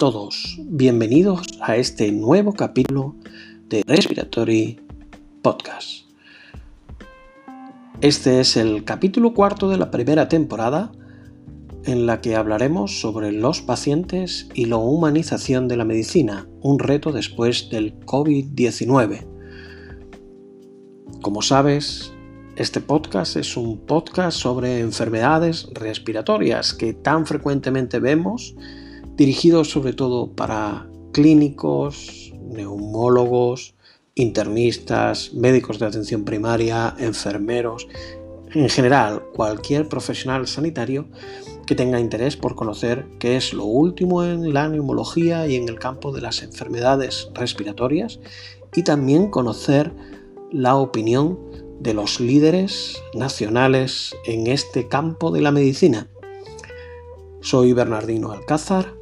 Todos, bienvenidos a este nuevo capítulo de Respiratory Podcast. Este es el capítulo cuarto de la primera temporada en la que hablaremos sobre los pacientes y la humanización de la medicina, un reto después del COVID-19. Como sabes, este podcast es un podcast sobre enfermedades respiratorias que tan frecuentemente vemos, dirigido sobre todo para clínicos, neumólogos, internistas, médicos de atención primaria, enfermeros, en general cualquier profesional sanitario que tenga interés por conocer qué es lo último en la neumología y en el campo de las enfermedades respiratorias y también conocer la opinión de los líderes nacionales en este campo de la medicina. Soy Bernardino Alcázar,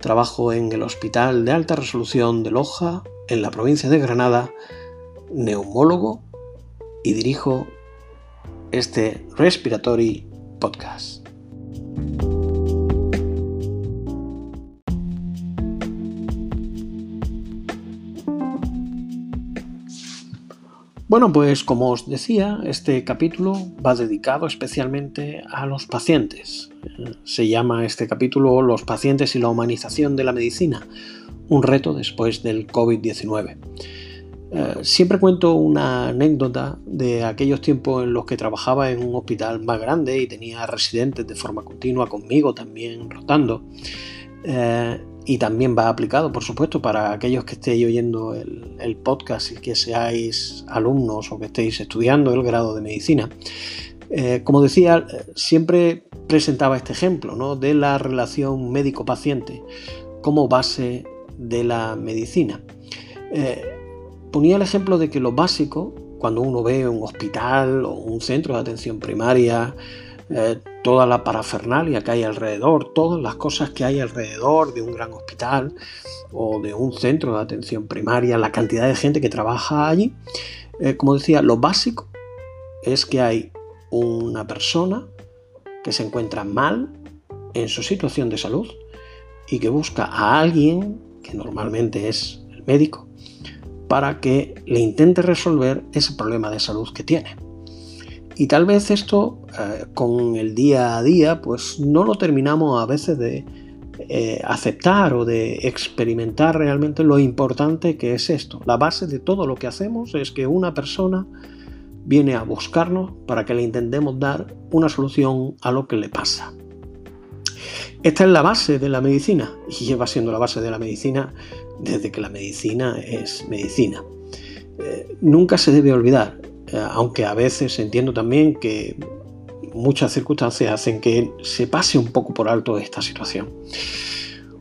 trabajo en el Hospital de Alta Resolución de Loja, en la provincia de Granada, neumólogo y dirijo este Respiratory Podcast. Bueno, pues como os decía, este capítulo va dedicado especialmente a los pacientes. Se llama este capítulo Los pacientes y la humanización de la medicina, un reto después del COVID-19. Eh, siempre cuento una anécdota de aquellos tiempos en los que trabajaba en un hospital más grande y tenía residentes de forma continua conmigo también rotando. Eh, y también va aplicado, por supuesto, para aquellos que estéis oyendo el, podcast y que seáis alumnos o que estéis estudiando el grado de medicina. Eh, como decía, siempre presentaba este ejemplo ¿no? de la relación médico-paciente como base de la medicina. Eh, ponía el ejemplo de que lo básico, cuando uno ve un hospital o un centro de atención primaria, eh, toda la parafernalia que hay alrededor, todas las cosas que hay alrededor de un gran hospital o de un centro de atención primaria, la cantidad de gente que trabaja allí. Eh, como decía, lo básico es que hay una persona que se encuentra mal en su situación de salud y que busca a alguien, que normalmente es el médico, para que le intente resolver ese problema de salud que tiene. Y tal vez esto eh, con el día a día pues no lo terminamos a veces de eh, aceptar o de experimentar realmente lo importante que es esto. La base de todo lo que hacemos es que una persona viene a buscarnos para que le intentemos dar una solución a lo que le pasa. Esta es la base de la medicina y lleva siendo la base de la medicina desde que la medicina es medicina. Eh, nunca se debe olvidar, aunque a veces entiendo también que muchas circunstancias hacen que se pase un poco por alto esta situación.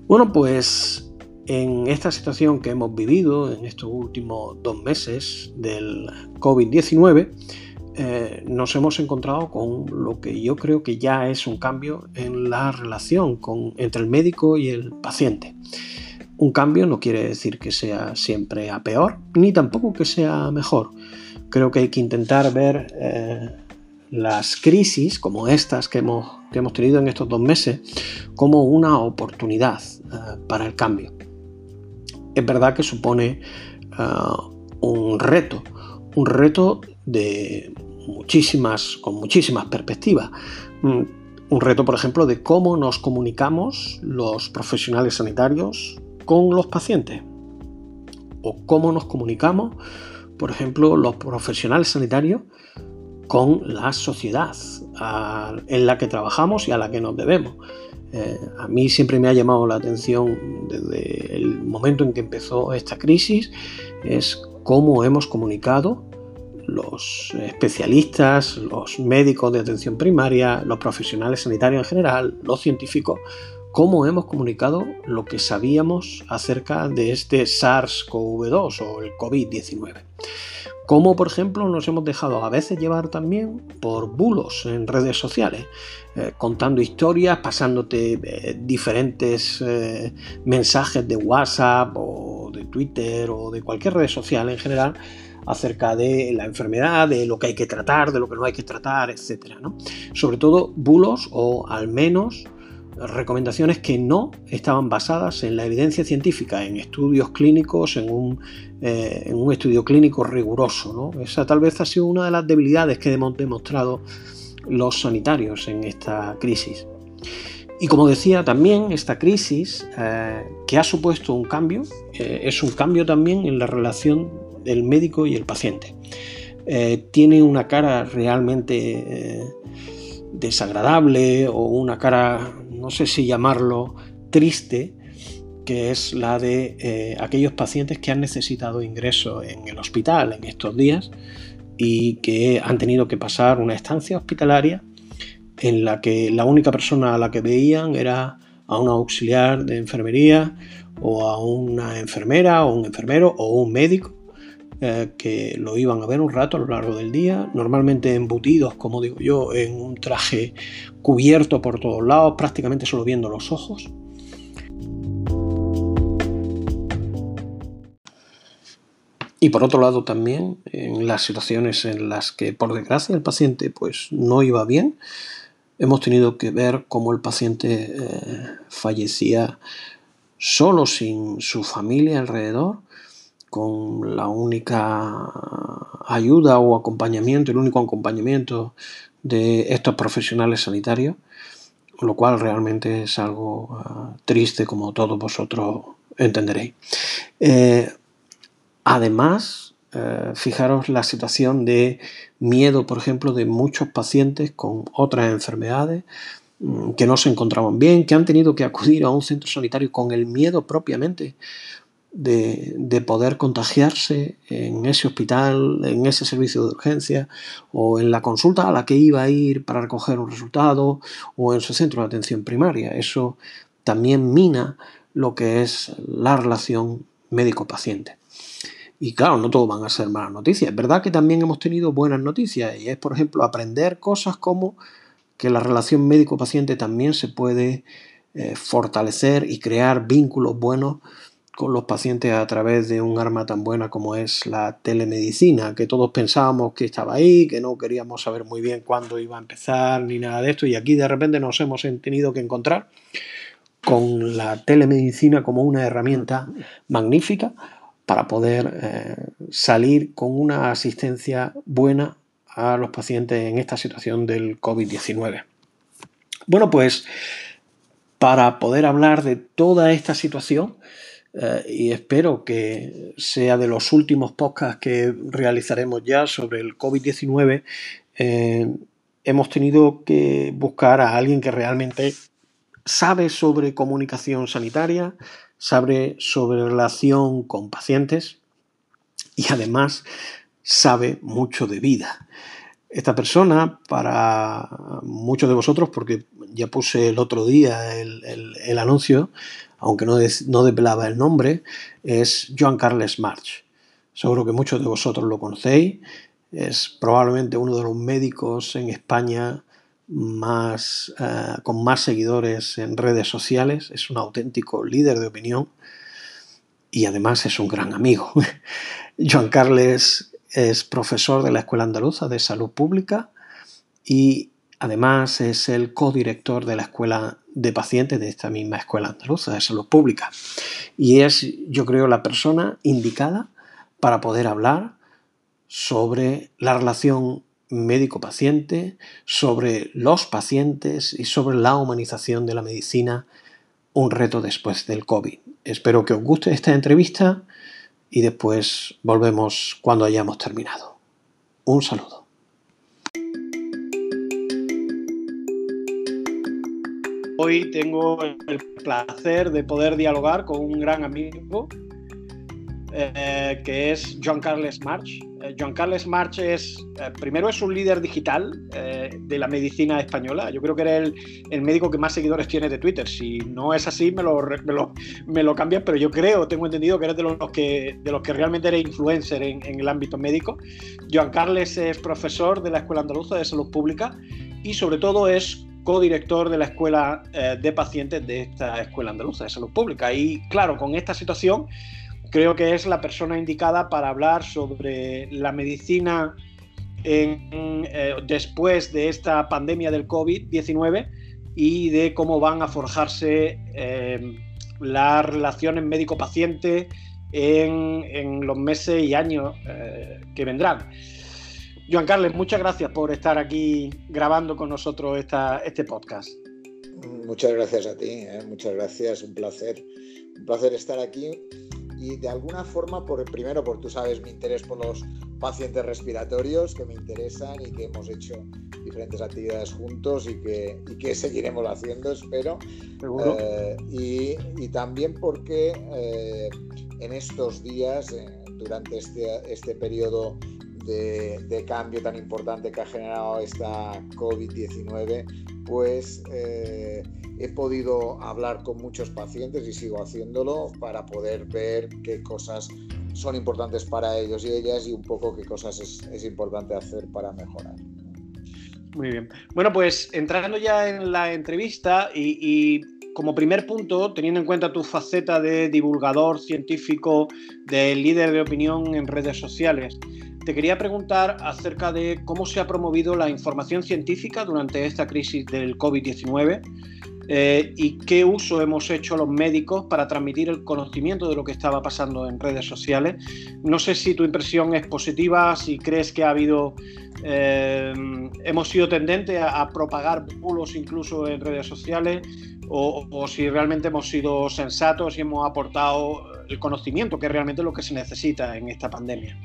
Bueno, pues en esta situación que hemos vivido en estos últimos dos meses del COVID-19, eh, nos hemos encontrado con lo que yo creo que ya es un cambio en la relación con, entre el médico y el paciente. Un cambio no quiere decir que sea siempre a peor, ni tampoco que sea mejor creo que hay que intentar ver eh, las crisis como estas que hemos, hemos, tenido en estos dos meses como una oportunidad eh, para el cambio. Es verdad que supone eh, un reto, un reto de muchísimas, con muchísimas perspectivas. Mm, un reto, por ejemplo, de cómo nos comunicamos los profesionales sanitarios con los pacientes o cómo nos comunicamos por ejemplo, los profesionales sanitarios con la sociedad en la que trabajamos y a la que nos debemos. Eh, a mí siempre me ha llamado la atención desde el momento en que empezó esta crisis, es cómo hemos comunicado los especialistas, los médicos de atención primaria, los profesionales sanitarios en general, los científicos, cómo hemos comunicado lo que sabíamos acerca de este SARS-CoV-2 o el COVID-19. Cómo, por ejemplo, nos hemos dejado a veces llevar también por bulos en redes sociales, eh, contando historias, pasándote eh, diferentes eh, mensajes de WhatsApp o de Twitter o de cualquier red social en general acerca de la enfermedad, de lo que hay que tratar, de lo que no hay que tratar, etc. Sobre todo bulos o al menos recomendaciones que no estaban basadas en la evidencia científica, en estudios clínicos, en un, eh, estudio clínico riguroso. Esa tal vez ha sido una de las debilidades que hemos demostrado los sanitarios en esta crisis. Y como decía también, esta crisis eh, que ha supuesto un cambio, eh, es un cambio también en la relación del médico y el paciente. tiene una cara realmente desagradable o una cara no sé si llamarlo triste, que es la de eh, aquellos pacientes que han necesitado ingreso en el hospital en estos días y que han tenido que pasar una estancia hospitalaria en la que la única persona a la que veían era a un auxiliar de enfermería o a una enfermera o un enfermero o un médico eh, que lo iban a ver un rato a lo largo del día, normalmente embutidos, como digo yo, en un traje cubierto por todos lados, prácticamente solo viendo los ojos. Y por otro lado también, en las situaciones en las que por desgracia el paciente pues no iba bien, hemos tenido que ver cómo el paciente eh, fallecía solo sin su familia alrededor con la única ayuda o acompañamiento, el único acompañamiento de estos profesionales sanitarios, lo cual realmente es algo ah, triste como todos vosotros entenderéis. Eh, además, eh, fijaros la situación de miedo, por ejemplo, de muchos pacientes con otras enfermedades mm, que no se encontraban bien, que han tenido que acudir a un centro sanitario con el miedo propiamente de, poder contagiarse en ese hospital, en ese servicio de urgencia o en la consulta a la que iba a ir para recoger un resultado o en su centro de atención primaria. Eso también mina lo que es la relación médico-paciente. Y claro, no todo van a ser malas noticias. Es verdad que también hemos tenido buenas noticias y es, por ejemplo, aprender cosas como que la relación médico-paciente también se puede eh, fortalecer y crear vínculos buenos con los pacientes a través de un arma tan buena como es la telemedicina, que todos pensábamos que estaba ahí, que no queríamos saber muy bien cuándo iba a empezar ni nada de esto, y aquí de repente nos hemos tenido que encontrar con la telemedicina como una herramienta magnífica para poder eh, salir con una asistencia buena a los pacientes en esta situación del COVID-19. Bueno, pues para poder hablar de toda esta situación, eh, y espero que sea de los últimos podcasts que realizaremos ya sobre el COVID-19. Eh, hemos tenido que buscar a alguien que realmente sabe sobre comunicación sanitaria, sabe sobre relación con pacientes y además sabe mucho de vida. Esta persona, para muchos de vosotros, porque ya puse el otro día el anuncio, aunque no, no desvelaba el nombre, es Joan Carles March. Seguro que muchos de vosotros lo conocéis. Es probablemente uno de los médicos en España más, eh, con más seguidores en redes sociales. Es un auténtico líder de opinión y además es un gran amigo. Joan Carles es profesor de la Escuela Andaluza de Salud Pública y además es el codirector de la Escuela de pacientes de esta misma escuela andaluza de salud pública. Y es, yo creo, la persona indicada para poder hablar sobre la relación médico-paciente, sobre los pacientes y sobre la humanización de la medicina, un reto después del COVID. Espero que os guste esta entrevista y después volvemos cuando hayamos terminado. Un saludo. Hoy tengo el placer de poder dialogar con un gran amigo eh, que es John Carles March. Eh, John Carles March es, eh, primero es un líder digital de la medicina española. Yo creo que era el, médico que más seguidores tiene de Twitter. Si no es así, me lo, me lo, cambias, pero yo creo, tengo entendido que eres de los que, de los que realmente eres influencer en, en el ámbito médico. Joan Carles es profesor de la Escuela Andaluza de Salud Pública y sobre todo es co-director de la escuela eh, de pacientes de esta escuela andaluza de salud pública. Y claro, con esta situación creo que es la persona indicada para hablar sobre la medicina eh, después de esta pandemia del COVID-19 y de cómo van a forjarse las relaciones médico-paciente en, los meses y años que vendrán. Joan Carles, muchas gracias por estar aquí grabando con nosotros esta, este podcast. Muchas gracias a ti, ¿eh? muchas gracias, un placer, un placer estar aquí y de alguna forma, por primero, por tú sabes mi interés por los pacientes respiratorios que me interesan y que hemos hecho diferentes actividades juntos y que, y que seguiremos haciendo, espero. ¿Seguro? Eh, y, y, también porque eh, en estos días, durante este, este periodo de, cambio tan importante que ha generado esta COVID-19, pues eh, he podido hablar con muchos pacientes y sigo haciéndolo para poder ver qué cosas son importantes para ellos y ellas y un poco qué cosas es, importante hacer para mejorar. Muy bien. Bueno, pues entrando ya en la entrevista y, como primer punto, teniendo en cuenta tu faceta de divulgador científico, de líder de opinión en redes sociales, te quería preguntar acerca de cómo se ha promovido la información científica durante esta crisis del COVID-19 eh, y qué uso hemos hecho los médicos para transmitir el conocimiento de lo que estaba pasando en redes sociales. No sé si tu impresión es positiva, si crees que ha habido, eh, hemos sido tendentes a, propagar bulos incluso en redes sociales o, o si realmente hemos sido sensatos y hemos aportado el conocimiento, que es realmente lo que se necesita en esta pandemia.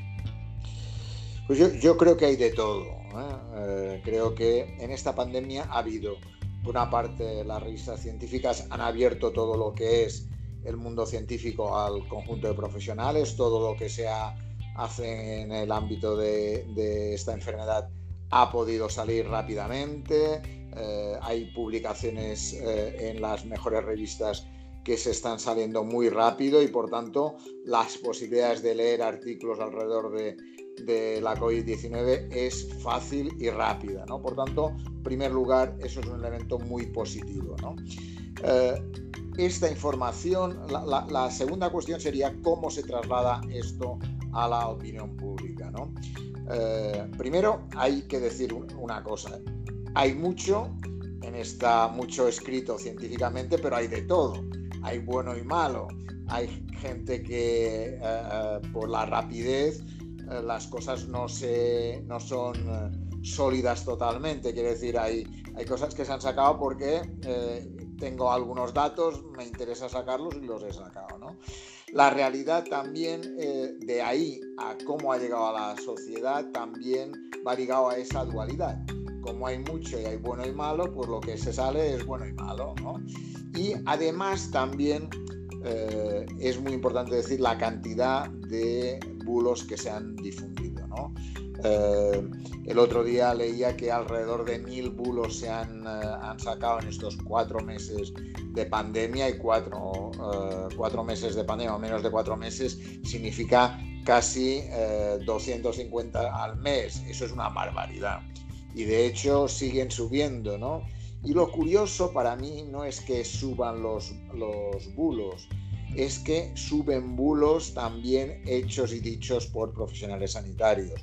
Pues yo, creo que hay de todo. ¿eh? Eh, creo que en esta pandemia ha habido, por una parte, las revistas científicas han abierto todo lo que es el mundo científico al conjunto de profesionales, todo lo que se hace en el ámbito de, esta enfermedad ha podido salir rápidamente, eh, hay publicaciones en las mejores revistas que se están saliendo muy rápido y por tanto las posibilidades de leer artículos alrededor de, de la COVID-19 es fácil y rápida, ¿no? Por tanto, en primer lugar, eso es un elemento muy positivo, ¿no? Eh, esta información, la, segunda cuestión sería cómo se traslada esto a la opinión pública, ¿no? Eh, primero, hay que decir una cosa, hay mucho, en esta mucho escrito científicamente, pero hay de todo, hay bueno y malo, hay gente que eh, por la rapidez las cosas no, se, no son eh, sólidas totalmente. Quiere decir, hay, hay cosas que se han sacado porque eh, tengo algunos datos, me interesa sacarlos y los he sacado. ¿no? La realidad también, de ahí a cómo ha llegado a la sociedad, también va ligado a esa dualidad. Como hay mucho y hay bueno y malo, pues lo que se sale es bueno y malo. ¿no? Y además también es muy importante decir la cantidad de bulos que se han difundido. ¿no? Eh, el otro día leía que alrededor de mil bulos se han, eh, han, sacado en estos cuatro meses de pandemia y cuatro, eh, cuatro meses de pandemia o menos de cuatro meses significa casi 250 al mes. Eso es una barbaridad. Y de hecho siguen subiendo, ¿no? Y lo curioso para mí no es que suban los, los bulos, es que suben bulos también hechos y dichos por profesionales sanitarios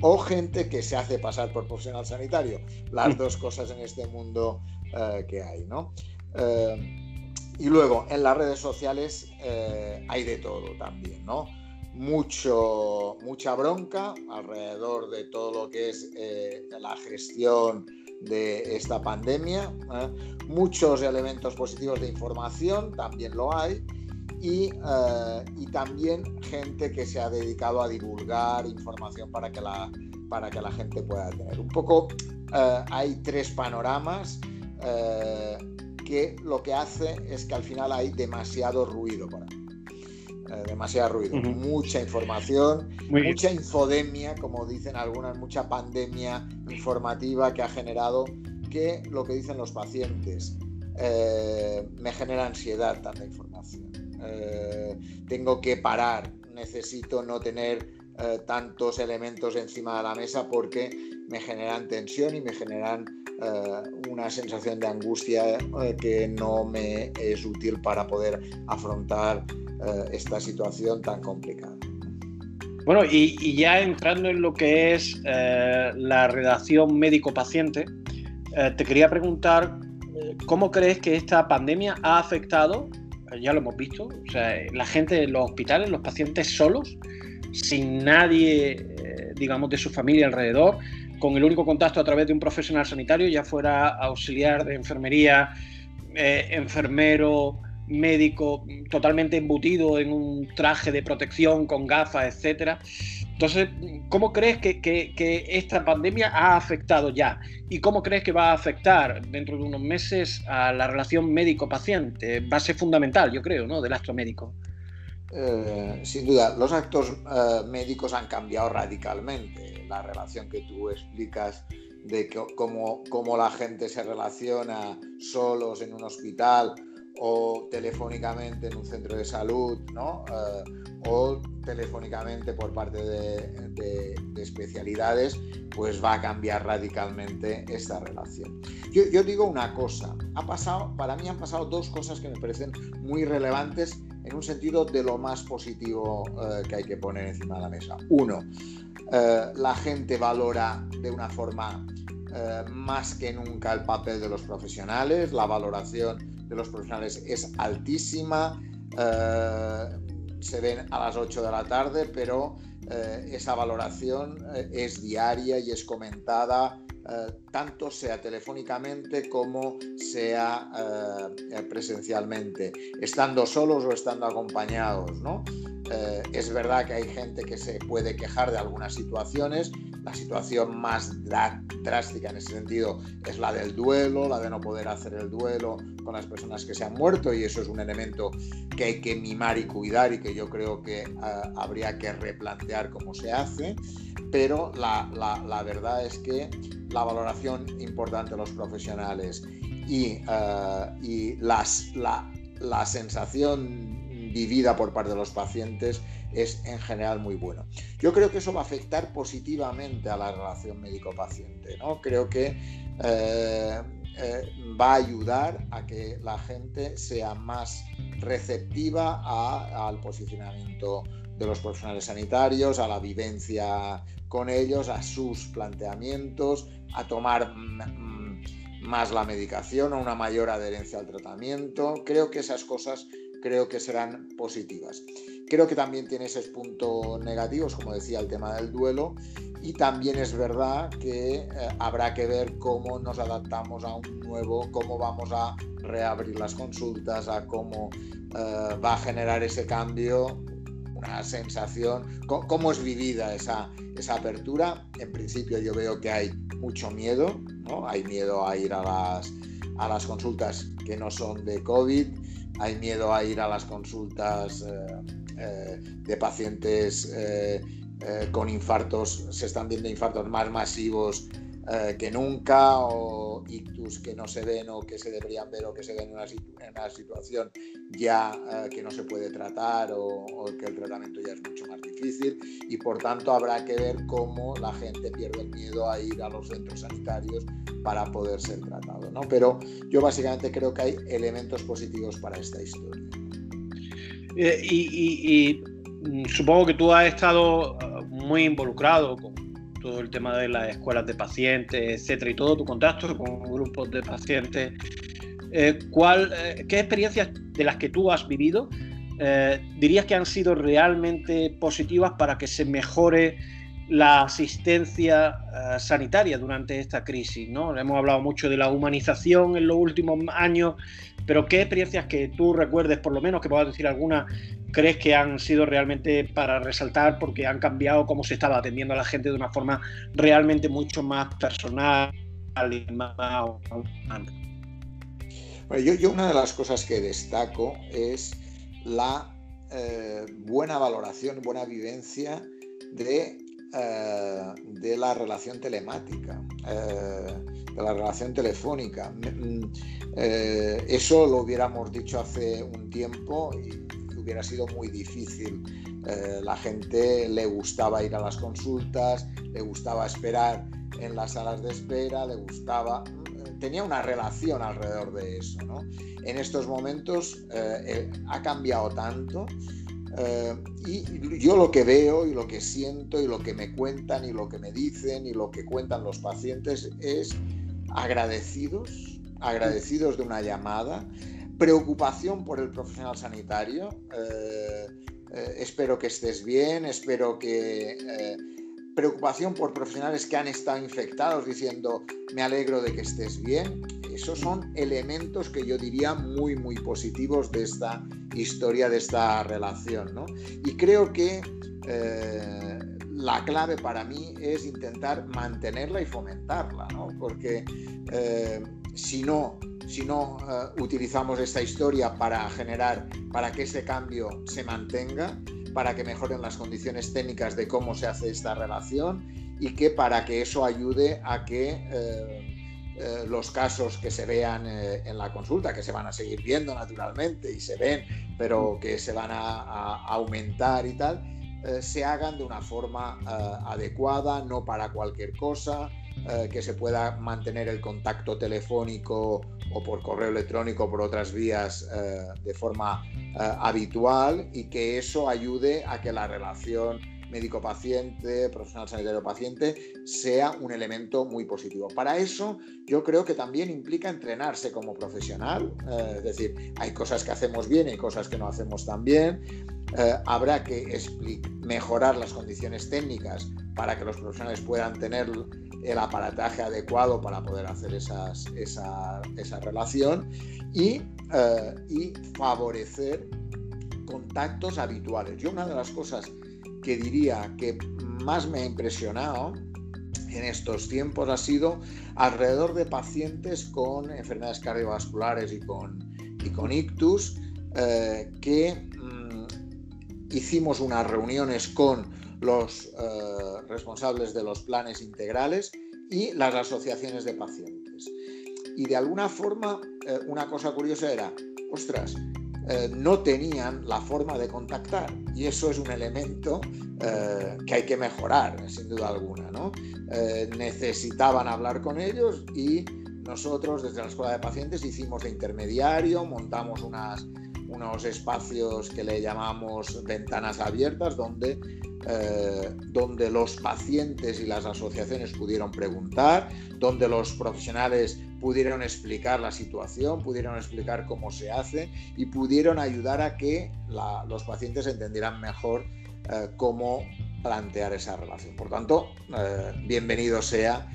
o gente que se hace pasar por profesional sanitario. Las dos cosas en este mundo eh, que hay, ¿no? Eh, y luego, en las redes sociales eh, hay de todo también, ¿no? Mucho, mucha bronca alrededor de todo lo que es la gestión de esta pandemia. Muchos elementos positivos de información también lo hay eh, y, también gente que se ha dedicado a divulgar información para que la, para que la gente pueda tener. Un poco eh, hay tres panoramas eh, que lo que hace es que al final hay demasiado ruido por ahí. Demasiado ruido, mucha información, mucha infodemia, como dicen algunas, mucha pandemia informativa que ha generado que lo que dicen los pacientes me genera ansiedad tanta información. Eh, tengo que parar, necesito no tener eh, tantos elementos encima de la mesa porque me generan tensión y me generan eh, una sensación de angustia que no me es útil para poder afrontar esta situación tan complicada. Bueno, y, y, ya entrando en lo que es la relación médico-paciente, te quería preguntar ¿cómo crees que esta pandemia ha afectado, ya lo hemos visto, o sea, la gente en los hospitales, los pacientes solos, sin nadie, eh, digamos, de su familia alrededor, con el único contacto a través de un profesional sanitario, ya fuera auxiliar de enfermería, eh, enfermero, médico, totalmente embutido en un traje de protección con gafas, etcétera. Entonces, ¿cómo crees que, esta pandemia ha afectado ya? ¿Y cómo crees que va a afectar dentro de unos meses a la relación médico-paciente? Va a ser fundamental, yo creo, ¿no? Del acto médico. Eh, sin duda, los actos eh, médicos han cambiado radicalmente. La relación que tú explicas de cómo, cómo la gente se relaciona solos en un hospital o telefónicamente en un centro de salud, ¿no? Eh, o telefónicamente por parte de, especialidades, pues va a cambiar radicalmente esta relación. Yo, digo una cosa, ha pasado, para mí han pasado dos cosas que me parecen muy relevantes en un sentido de lo más positivo eh, que hay que poner encima de la mesa. Uno, eh, la gente valora de una forma más que nunca el papel de los profesionales, la valoración de los profesionales es altísima. Eh, se ven a las 8 de la tarde, pero eh, esa valoración eh, es diaria y es comentada tanto sea telefónicamente como sea presencialmente, estando solos o estando acompañados. ¿no? es verdad que hay gente que se puede quejar de algunas situaciones, la situación más drástica en ese sentido es la del duelo, la de no poder hacer el duelo con las personas que se han muerto y eso es un elemento que hay que mimar y cuidar y que yo creo que ah, habría que replantear cómo se hace, pero la, verdad es que la valoración importante de los profesionales y, ah, y las, la, la sensación vivida por parte de los pacientes es en general muy bueno. Yo creo que eso va a afectar positivamente a la relación médico-paciente. ¿no? Creo que eh, eh, va a ayudar a que la gente sea más receptiva al posicionamiento de los profesionales sanitarios, a la vivencia con ellos, a sus planteamientos, a tomar más la medicación, a una mayor adherencia al tratamiento. Creo que esas cosas creo que serán positivas. Creo que también tiene esos puntos negativos, como decía, el tema del duelo. Y también es verdad que eh, habrá que ver cómo nos adaptamos a un nuevo, cómo vamos a reabrir las consultas, a cómo eh, va a generar ese cambio, una sensación, cómo, es vivida esa, esa apertura. En principio yo veo que hay mucho miedo, ¿no? Hay miedo a ir a las, a las consultas que no son de COVID hay miedo a ir a las consultas eh, eh, de pacientes eh, con infartos, se están viendo infartos más masivos que nunca o ictus que no se ven o que se deberían ver o que se ven en una, situación ya que no se puede tratar o, que el tratamiento ya es mucho más difícil y por tanto habrá que ver cómo la gente pierde el miedo a ir a los centros sanitarios para poder ser tratado. ¿no? Pero yo básicamente creo que hay elementos positivos para esta historia. Eh, y, mm, supongo que tú has estado uh, muy involucrado con todo el tema de las escuelas de pacientes, etcétera, y todo tu contacto con grupos de pacientes. Eh, ¿cuál, eh, ¿Qué experiencias de las que tú has vivido dirías que han sido realmente positivas para que se mejore la asistencia eh, sanitaria durante esta crisis. ¿no? Hemos hablado mucho de la humanización en los últimos años, pero ¿qué experiencias que tú recuerdes, por lo menos que puedas decir alguna, crees que han sido realmente para resaltar porque han cambiado cómo se estaba atendiendo a la gente de una forma realmente mucho más personal y más humana? yo, una de las cosas que destaco es la eh, buena valoración, buena vivencia de eh, de la relación telemática, eh, de la relación telefónica. Mm, eso lo hubiéramos dicho hace un tiempo y hubiera sido muy difícil. la gente le gustaba ir a las consultas, le gustaba esperar en las salas de espera, le gustaba mm, tenía una relación alrededor de eso. En estos momentos ha cambiado tanto eh, y yo lo que veo y lo que siento y lo que me cuentan y lo que me dicen y lo que cuentan los pacientes es agradecidos agradecidos de una llamada, preocupación por el profesional sanitario. Eh, eh, espero que estés bien, espero que... Eh, preocupación por profesionales que han estado infectados diciendo me alegro de que estés bien. Esos son elementos que yo diría muy, muy positivos de esta historia, de esta relación. ¿no? Y creo que la clave para mí es intentar mantenerla y fomentarla, ¿no? porque si no si no eh, utilizamos esta historia para generar, para que ese cambio se mantenga, para que mejoren las condiciones técnicas de cómo se hace esta relación y que para que eso ayude a que eh, eh, los casos que se vean en la consulta, que se van a seguir viendo naturalmente y se ven, pero que se van a aumentar y tal, se hagan de una forma adecuada, no para cualquier cosa, eh, que se pueda mantener el contacto telefónico o por correo electrónico por otras vías eh, de forma eh, habitual y que eso ayude a que la relación médico-paciente, profesional sanitario-paciente, sea un elemento muy positivo. Para eso yo creo que también implica entrenarse como profesional, es decir, hay cosas que hacemos bien y cosas que no hacemos tan bien, habrá que mejorar las condiciones técnicas para que los profesionales puedan tener el aparataje adecuado para poder hacer esas, esa, esa, relación y, eh, y, favorecer contactos habituales. Yo una de las cosas que diría que más me ha impresionado en estos tiempos ha sido alrededor de pacientes con enfermedades cardiovasculares y con, y con ictus, eh, que hicimos unas reuniones con los eh, responsables de los planes integrales y las asociaciones de pacientes. Y de alguna forma, eh, una cosa curiosa era, ostras, eh, no tenían la forma de contactar y eso es un elemento que hay que mejorar, sin duda alguna. ¿no? necesitaban hablar con ellos y nosotros desde la Escuela de Pacientes hicimos de intermediario, montamos unas, unos espacios que le llamamos ventanas abiertas donde eh, donde los pacientes y las asociaciones pudieron preguntar, donde los profesionales pudieron explicar la situación, pudieron explicar cómo se hace y pudieron ayudar a que los pacientes entendieran mejor eh, cómo plantear esa relación. Por tanto, eh, bienvenido sea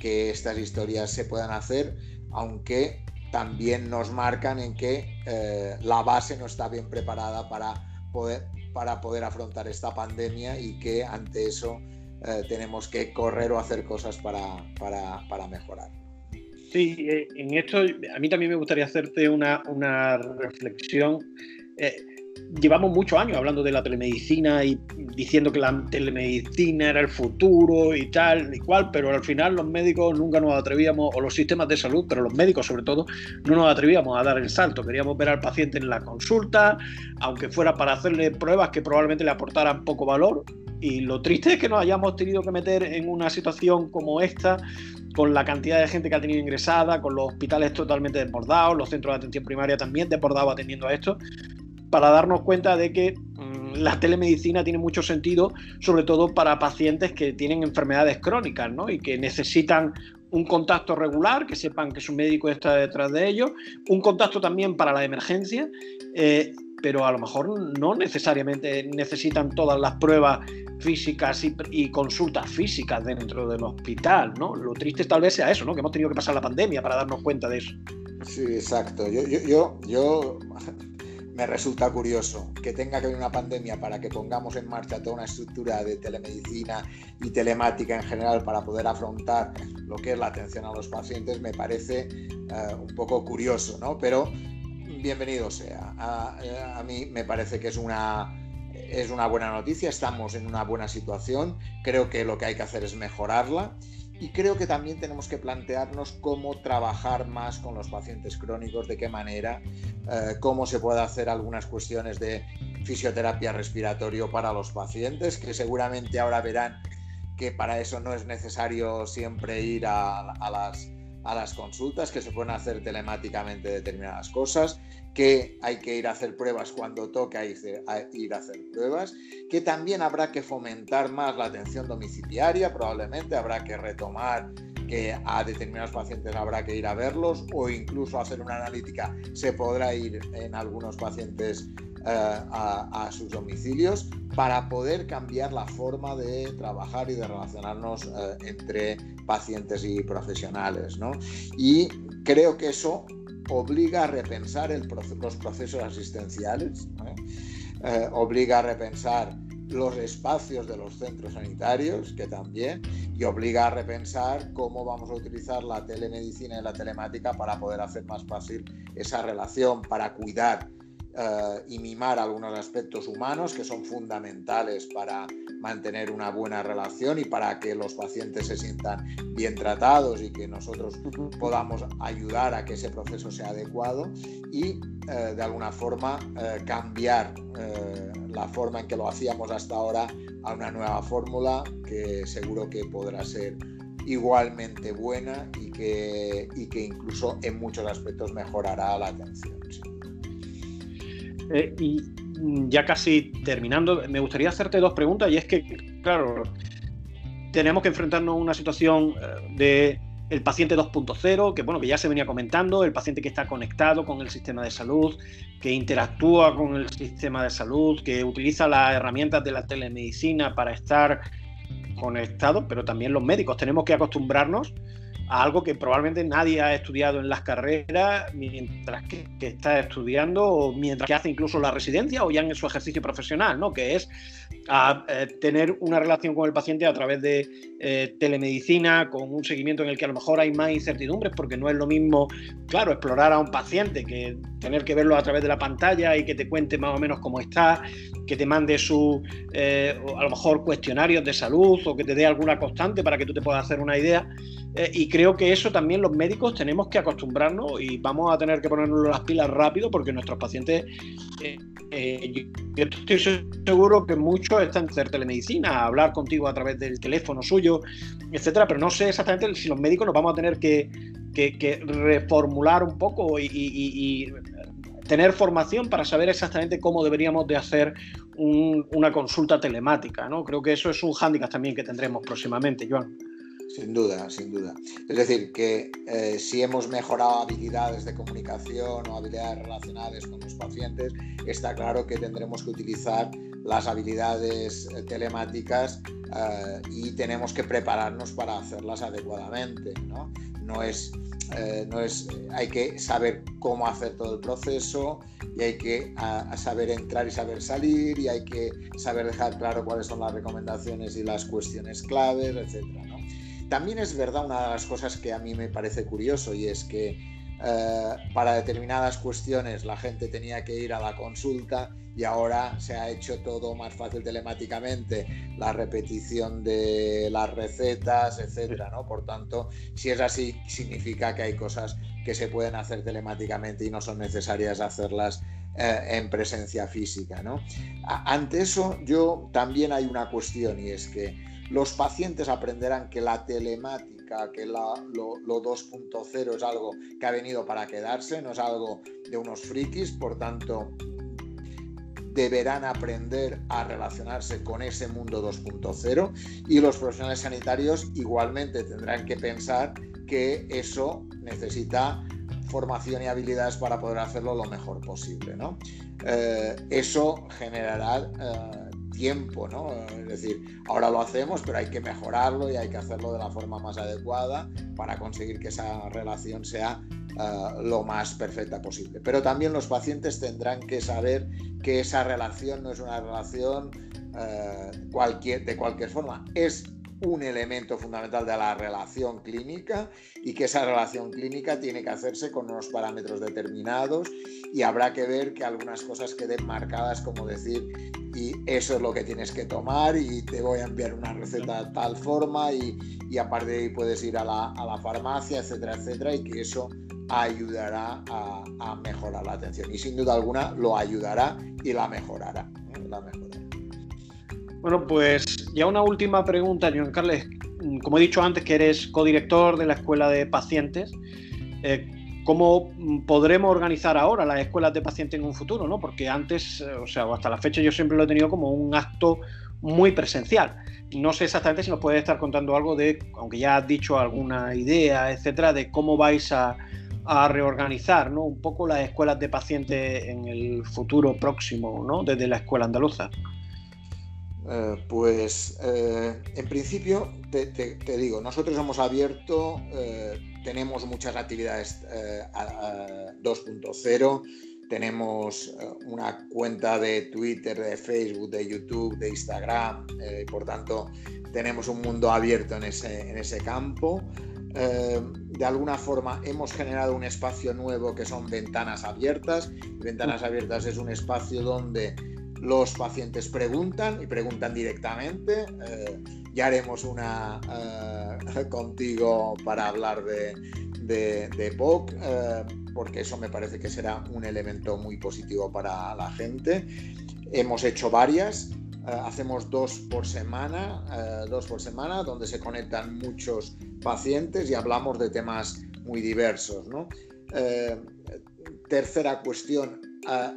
que estas historias se puedan hacer, aunque también nos marcan en que la base no está bien preparada para poder para poder afrontar esta pandemia y que ante eso eh, tenemos que correr o hacer cosas para, para, para mejorar. Sí, eh, en esto a mí también me gustaría hacerte una, una reflexión. Eh, llevamos muchos años hablando de la telemedicina y diciendo que la telemedicina era el futuro y tal y cual, pero al final los médicos nunca nos atrevíamos, o los sistemas de salud, pero los médicos sobre todo, no nos atrevíamos a dar el salto. Queríamos ver al paciente en la consulta, aunque fuera para hacerle pruebas que probablemente le aportaran poco valor. Y lo triste es que nos hayamos tenido que meter en una situación como esta, con la cantidad de gente que ha tenido ingresada, con los hospitales totalmente desbordados, los centros de atención primaria también desbordados atendiendo a esto, para darnos cuenta de que mm, la telemedicina tiene mucho sentido, sobre todo para pacientes que tienen enfermedades crónicas ¿no? y que necesitan un contacto regular, que sepan que su médico está detrás de ellos, un contacto también para la emergencia, eh, pero a lo mejor no necesariamente necesitan todas las pruebas físicas y, consultas físicas dentro del hospital, ¿no? Lo triste tal vez sea eso, ¿no? Que hemos tenido que pasar la pandemia para darnos cuenta de eso. Sí, exacto. Yo, yo, yo, yo me resulta curioso que tenga que haber una pandemia para que pongamos en marcha toda una estructura de telemedicina y telemática en general para poder afrontar lo que es la atención a los pacientes, me parece eh, un poco curioso, ¿no? Pero bienvenido sea. A, a, mí me parece que es una, es una buena noticia, estamos en una buena situación, creo que lo que hay que hacer es mejorarla y creo que también tenemos que plantearnos cómo trabajar más con los pacientes crónicos, de qué manera, eh, cómo se puede hacer algunas cuestiones de fisioterapia respiratorio para los pacientes, que seguramente ahora verán que para eso no es necesario siempre ir a, las, a las consultas, que se pueden hacer telemáticamente determinadas cosas que hay que ir a hacer pruebas cuando toca ir a hacer pruebas, que también habrá que fomentar más la atención domiciliaria, probablemente habrá que retomar que a determinados pacientes habrá que ir a verlos o incluso hacer una analítica se podrá ir en algunos pacientes eh, a, sus domicilios para poder cambiar la forma de trabajar y de relacionarnos eh, entre pacientes y profesionales. ¿no? Y creo que eso obliga a repensar los procesos asistenciales, eh, obliga a repensar los espacios de los centros sanitarios, que también, y obliga a repensar cómo vamos a utilizar la telemedicina y la telemática para poder hacer más fácil esa relación, para cuidar eh, y mimar algunos aspectos humanos que son fundamentales para mantener una buena relación y para que los pacientes se sientan bien tratados y que nosotros podamos ayudar a que ese proceso sea adecuado y eh, de alguna forma eh, cambiar la forma en que lo hacíamos hasta ahora a una nueva fórmula que seguro que podrá ser igualmente buena y que, y que incluso en muchos aspectos mejorará la atención. Eh, ya casi terminando, me gustaría hacerte dos preguntas y es que, claro, tenemos que enfrentarnos a una situación eh, de el paciente 2.0, que bueno, que ya se venía comentando, el paciente que está conectado con el sistema de salud, que interactúa con el sistema de salud, que utiliza las herramientas de la telemedicina para estar conectado, pero también los médicos. Tenemos que acostumbrarnos algo que probablemente nadie ha estudiado en las carreras mientras que, está estudiando o mientras que hace incluso la residencia o ya en su ejercicio profesional, ¿no? que es eh, tener una relación con el paciente a través de eh, telemedicina, con un seguimiento en el que a lo mejor hay más incertidumbres, porque no es lo mismo, claro, explorar a un paciente que tener que verlo a través de la pantalla y que te cuente más o menos cómo está, que te mande su, eh, a lo mejor, cuestionarios de salud o que te dé alguna constante para que tú te puedas hacer una idea. Eh, y creo que eso también los médicos tenemos que acostumbrarnos y vamos a tener que ponernos las pilas rápido porque nuestros pacientes, eh, yo, estoy seguro que muchos están en telemedicina, hablar contigo a través del teléfono suyo, etcétera, pero no sé exactamente si los médicos nos vamos a tener que, reformular un poco y, tener formación para saber exactamente cómo deberíamos de hacer una consulta telemática, ¿no? Creo que eso es un hándicap también que tendremos próximamente, Joan. Sin duda, sin duda. Es decir, que eh, si hemos mejorado habilidades de comunicación o habilidades relacionales con los pacientes, está claro que tendremos que utilizar las habilidades eh, telemáticas eh, y tenemos que prepararnos para hacerlas adecuadamente. No, es, no es, hay que saber cómo hacer todo el proceso y hay que saber entrar y saber salir y hay que saber dejar claro cuáles son las recomendaciones y las cuestiones claves, etcétera. También es verdad una de las cosas que a mí me parece curioso y es que eh, para determinadas cuestiones la gente tenía que ir a la consulta y ahora se ha hecho todo más fácil telemáticamente, la repetición de las recetas, etcétera, ¿no? Por tanto, si es así, significa que hay cosas que se pueden hacer telemáticamente y no son necesarias hacerlas eh, en presencia física, ¿no? Ante eso, yo también hay una cuestión y es que los pacientes aprenderán que la telemática, que lo, 2.0 es algo que ha venido para quedarse, no es algo de unos frikis, por tanto deberán aprender a relacionarse con ese mundo 2.0 y los profesionales sanitarios igualmente tendrán que pensar que eso necesita formación y habilidades para poder hacerlo lo mejor posible. ¿no? Eh, eso generará eh, tiempo, ¿no? Es decir, ahora lo hacemos, pero hay que mejorarlo y hay que hacerlo de la forma más adecuada para conseguir que esa relación sea eh, lo más perfecta posible. Pero también los pacientes tendrán que saber que esa relación no es una relación eh, cualquier, de cualquier forma, es un elemento fundamental de la relación clínica y que esa relación clínica tiene que hacerse con unos parámetros determinados y habrá que ver que algunas cosas queden marcadas como decir y eso es lo que tienes que tomar y te voy a enviar una receta de tal forma y, y aparte de ahí puedes ir a la, a la, farmacia, etcétera, etcétera, y que eso ayudará a, a, mejorar la atención. Y sin duda alguna lo ayudará y la mejorará. ¿eh? La mejorará. Bueno, pues ya una última pregunta, Joan Carles. Como he dicho antes, que eres codirector de la Escuela de Pacientes. Eh, cómo podremos organizar ahora las escuelas de pacientes en un futuro, ¿no? Porque antes, eh, o sea, hasta la fecha yo siempre lo he tenido como un acto muy presencial. No sé exactamente si nos puedes estar contando algo de, aunque ya has dicho alguna idea, etcétera, de cómo vais a, reorganizar ¿no? un poco las escuelas de pacientes en el futuro próximo, ¿no? desde la escuela andaluza. Eh, pues eh, en principio te, digo, nosotros hemos abierto, tenemos muchas actividades 2.0, tenemos una cuenta de Twitter, de Facebook, de YouTube, de Instagram, por tanto tenemos un mundo abierto en ese, en ese campo. de alguna forma hemos generado un espacio nuevo que son ventanas abiertas. Ventanas abiertas es un espacio donde los pacientes preguntan y preguntan directamente. Eh, ya haremos una eh, contigo para hablar de, de, POC, eh, porque eso me parece que será un elemento muy positivo para la gente. Hemos hecho varias, hacemos dos por semana, dos por semana, donde se conectan muchos pacientes y hablamos de temas muy diversos. tercera cuestión,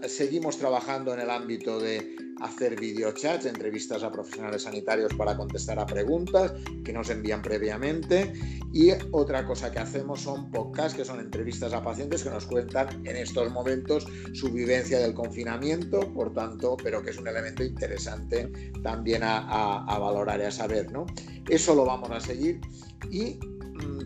Seguimos trabajando en el ámbito de hacer videochats, entrevistas a profesionales sanitarios para contestar a preguntas que nos envían previamente. Y otra cosa que hacemos son podcasts, que son entrevistas a pacientes que nos cuentan en estos momentos su vivencia del confinamiento, por tanto, pero que es un elemento interesante también a, valorar y a saber. ¿no? Eso lo vamos a seguir. Y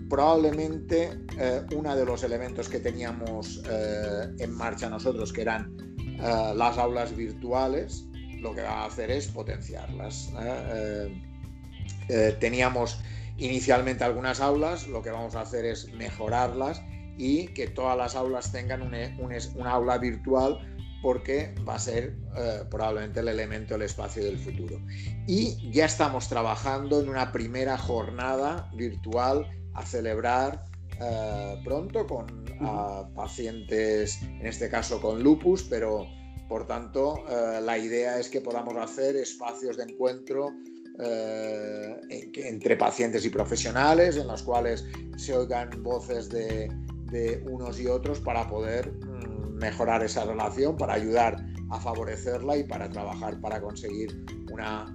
probablemente eh, uno de los elementos que teníamos eh, en marcha nosotros, que eran eh, las aulas virtuales, lo que va a hacer es potenciarlas. teníamos inicialmente algunas aulas, lo que vamos a hacer es mejorarlas y que todas las aulas tengan una aula virtual porque va a ser probablemente el elemento, el espacio del futuro. Y ya estamos trabajando en una primera jornada virtual a celebrar eh, pronto con pacientes, en este caso con lupus, pero por tanto eh, la idea es que podamos hacer espacios de encuentro entre pacientes y profesionales en los cuales se oigan voces de, de unos y otros para poder mejorar esa relación, para ayudar a favorecerla y para trabajar para conseguir una,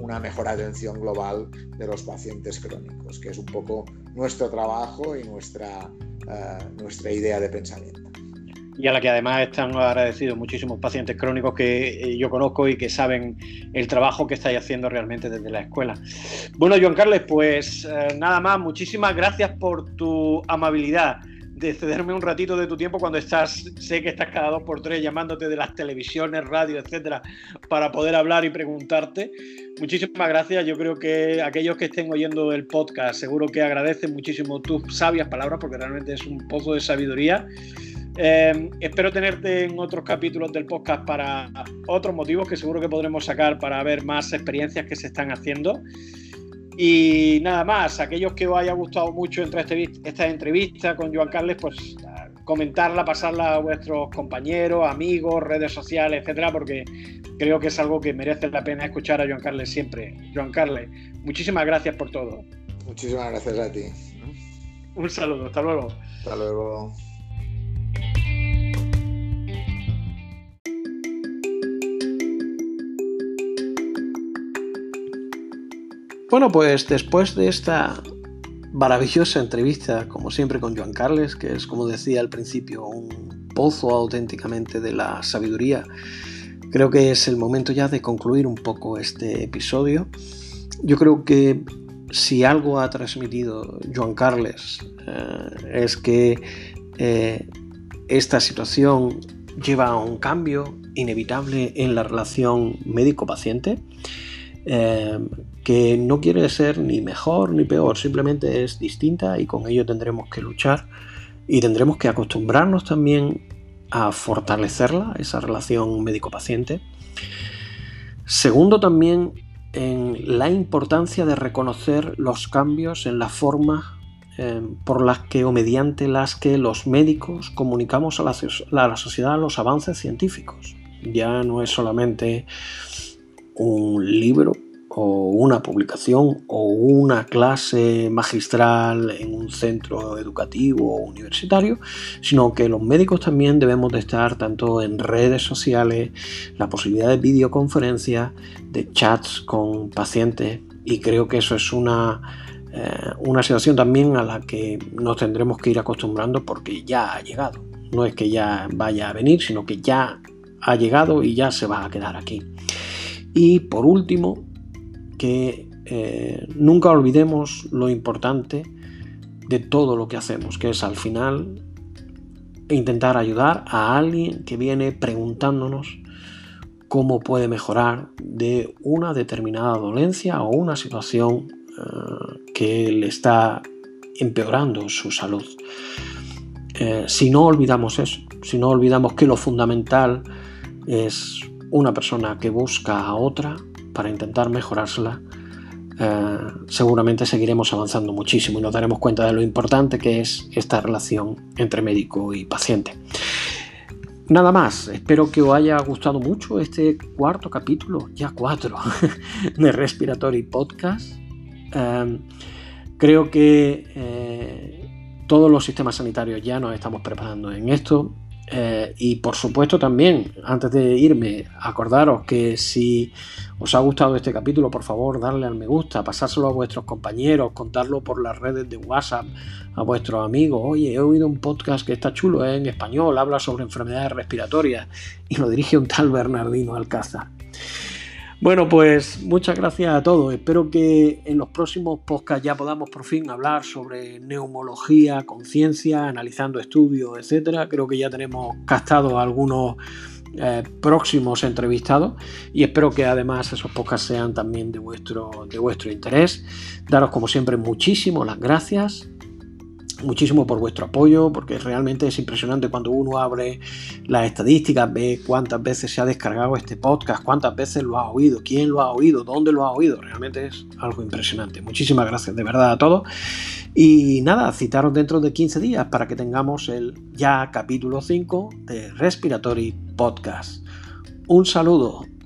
una mejor atención global de los pacientes crónicos, que es un poco nuestro trabajo y nuestra, eh, nuestra idea de pensamiento. Y a la que además están agradecidos muchísimos pacientes crónicos que eh, yo conozco y que saben el trabajo que estáis haciendo realmente desde la escuela. Bueno, Joan Carles, pues eh, nada más, muchísimas gracias por tu amabilidad de cederme un ratito de tu tiempo cuando estás, sé que estás cada dos por tres llamándote de las televisiones, radio, etcétera, para poder hablar y preguntarte. Muchísimas gracias. Yo creo que aquellos que estén oyendo el podcast seguro que agradecen muchísimo tus sabias palabras porque realmente es un pozo de sabiduría. Eh, espero tenerte en otros capítulos del podcast para otros motivos que seguro que podremos sacar para ver más experiencias que se están haciendo. Y nada más, aquellos que os haya gustado mucho entre este esta entrevista con Joan Carles, pues comentarla, pasarla a vuestros compañeros, amigos, redes sociales, etcétera, porque creo que es algo que merece la pena escuchar a Joan Carles siempre. Joan Carles, muchísimas gracias por todo. Muchísimas gracias a ti. Un saludo, hasta luego. Hasta luego. Bueno, pues después de esta maravillosa entrevista, como siempre con Joan Carles, que es, como decía al principio, un pozo auténticamente de la sabiduría, creo que es el momento ya de concluir un poco este episodio. Yo creo que si algo ha transmitido Joan Carles eh, es que eh, esta situación lleva a un cambio inevitable en la relación médico-paciente Em, que no quiere ser ni mejor ni peor, simplemente es distinta y con ello tendremos que luchar y tendremos que acostumbrarnos también a fortalecerla, esa relación médico-paciente. Segundo, también en la importancia de reconocer los cambios en la forma em, por las que o mediante las que los médicos comunicamos a la sociedad los avances científicos. Ya no es solamente un libro o una publicación o una clase magistral en un centro educativo o universitario, sino que los médicos también debemos de estar tanto en redes sociales, la posibilidad de videoconferencias, de chats con pacientes y creo que eso es una, eh, una situación también a la que nos tendremos que ir acostumbrando porque ya ha llegado. No es que ya vaya a venir, sino que ya ha llegado y ya se va a quedar aquí. Y por último, que eh, nunca olvidemos lo importante de todo lo que hacemos, que es al final intentar ayudar a alguien que viene preguntándonos cómo puede mejorar de una determinada dolencia o una situación eh, que le está empeorando su salud. Eh, si no olvidamos eso, si no olvidamos que lo fundamental es una persona que busca a otra para intentar mejorársela, eh, seguramente seguiremos avanzando muchísimo y nos daremos cuenta de lo importante que es esta relación entre médico y paciente. Nada más, espero que os haya gustado mucho este cuarto capítulo, ya cuatro, de Respiratory Podcast. Em, creo que eh, todos los sistemas sanitarios ya nos estamos preparando en esto. Eh, y por supuesto también, antes de irme, acordaros que si os ha gustado este capítulo, por favor, darle al me gusta, pasárselo a vuestros compañeros, contarlo por las redes de WhatsApp a vuestros amigos. Oye, he oído un podcast que está chulo en español, habla sobre enfermedades respiratorias y lo dirige un tal Bernardino Alcázar. Bueno, pues muchas gracias a todos. Espero que en los próximos podcasts ya podamos por fin hablar sobre neumología, conciencia, analizando estudios, etcétera. Creo que ya tenemos captado algunos eh, próximos entrevistados y espero que además esos podcasts sean también de vuestro, de vuestro interés. Daros como siempre muchísimo las gracias muchísimo por vuestro apoyo, porque realmente es impresionante cuando uno abre las estadísticas, ve cuántas veces se ha descargado este podcast, cuántas veces lo ha oído, quién lo ha oído, dónde lo ha oído. Realmente es algo impresionante. Muchísimas gracias de verdad a todos. Y nada, citaros dentro de 15 días para que tengamos el ya capítulo 5 de Respiratory Podcast. Un saludo.